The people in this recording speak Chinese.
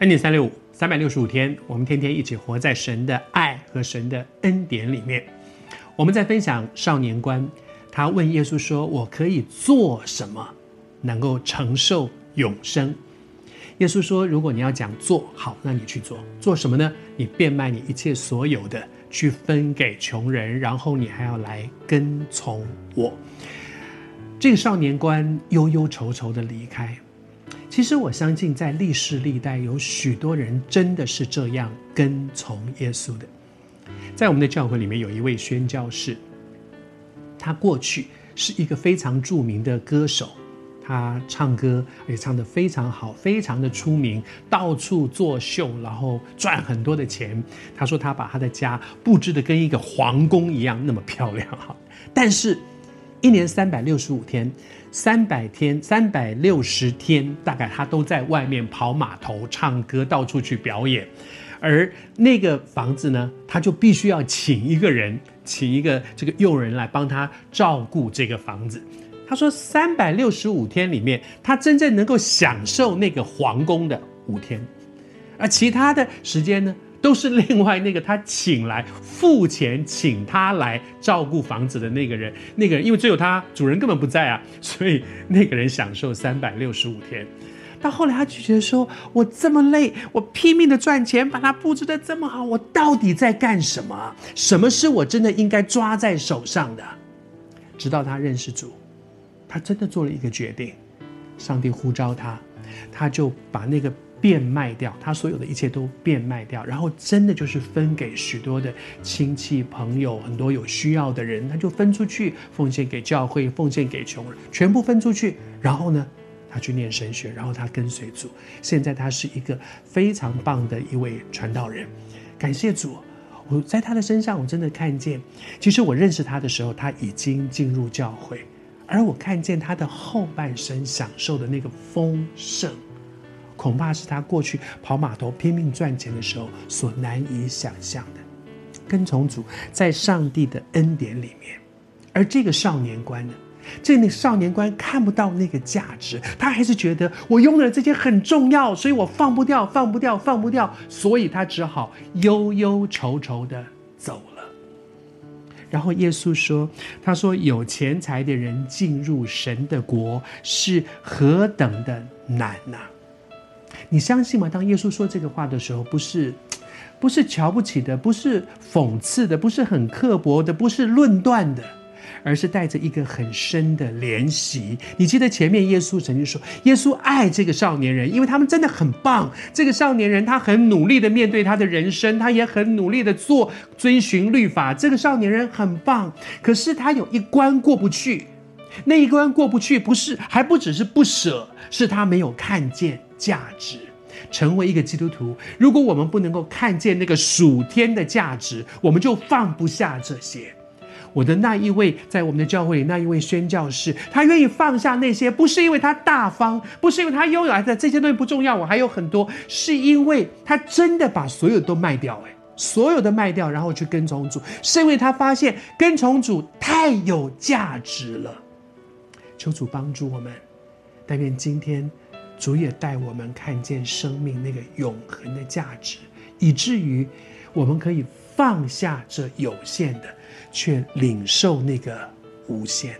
恩典三六五，三百六十五天，我们天天一起活在神的爱和神的恩典里面。我们在分享少年观，他问耶稣说：“我可以做什么，能够承受永生？”耶稣说：“如果你要讲做好，那你去做。做什么呢？你变卖你一切所有的，去分给穷人，然后你还要来跟从我。”这个少年观忧忧愁愁的离开。其实我相信，在历世历代，有许多人真的是这样跟从耶稣的。在我们的教会里面，有一位宣教士，他过去是一个非常著名的歌手，他唱歌也唱得非常好，非常的出名，到处作秀，然后赚很多的钱。他说他把他的家布置得跟一个皇宫一样，那么漂亮哈。但是，一年三百六十五天。三百天，三百六十天，大概他都在外面跑码头、唱歌，到处去表演。而那个房子呢，他就必须要请一个人，请一个这个佣人来帮他照顾这个房子。他说，三百六十五天里面，他真正能够享受那个皇宫的五天，而其他的时间呢，都是另外那个他请来付钱请他来照顾房子的那个人，那个人因为只有他主人根本不在啊，所以那个人享受三百六十五天。到后来他就觉得说：“我这么累，我拼命的赚钱，把它布置得这么好，我到底在干什么？什么是我真的应该抓在手上的？”直到他认识主，他真的做了一个决定，上帝呼召他，他就把那个。变卖掉他所有的一切都变卖掉，然后真的就是分给许多的亲戚朋友，很多有需要的人，他就分出去奉献给教会，奉献给穷人，全部分出去。然后呢，他去念神学，然后他跟随主。现在他是一个非常棒的一位传道人。感谢主，我在他的身上我真的看见，其实我认识他的时候他已经进入教会，而我看见他的后半生享受的那个丰盛。恐怕是他过去跑码头拼命赚钱的时候所难以想象的。跟从主，在上帝的恩典里面，而这个少年观呢，这个少年观看不到那个价值，他还是觉得我拥有的这些很重要，所以我放不掉，放不掉，放不掉，所以他只好忧忧愁愁的走了。然后耶稣说：“他说有钱财的人进入神的国是何等的难呐！”你相信吗？当耶稣说这个话的时候，不是，不是瞧不起的，不是讽刺的，不是很刻薄的，不是论断的，而是带着一个很深的怜惜。你记得前面耶稣曾经说，耶稣爱这个少年人，因为他们真的很棒。这个少年人他很努力的面对他的人生，他也很努力的做遵循律法。这个少年人很棒，可是他有一关过不去。那一关过不去，不是还不只是不舍，是他没有看见。价值，成为一个基督徒，如果我们不能够看见那个属天的价值，我们就放不下这些。我的那一位在我们的教会里那一位宣教士，他愿意放下那些，不是因为他大方，不是因为他拥有的这些东西不重要，我还有很多，是因为他真的把所有都卖掉，哎，所有的卖掉，然后去跟从主，是因为他发现跟从主太有价值了。求主帮助我们，但愿今天。主也带我们看见生命那个永恒的价值，以至于我们可以放下这有限的，却领受那个无限。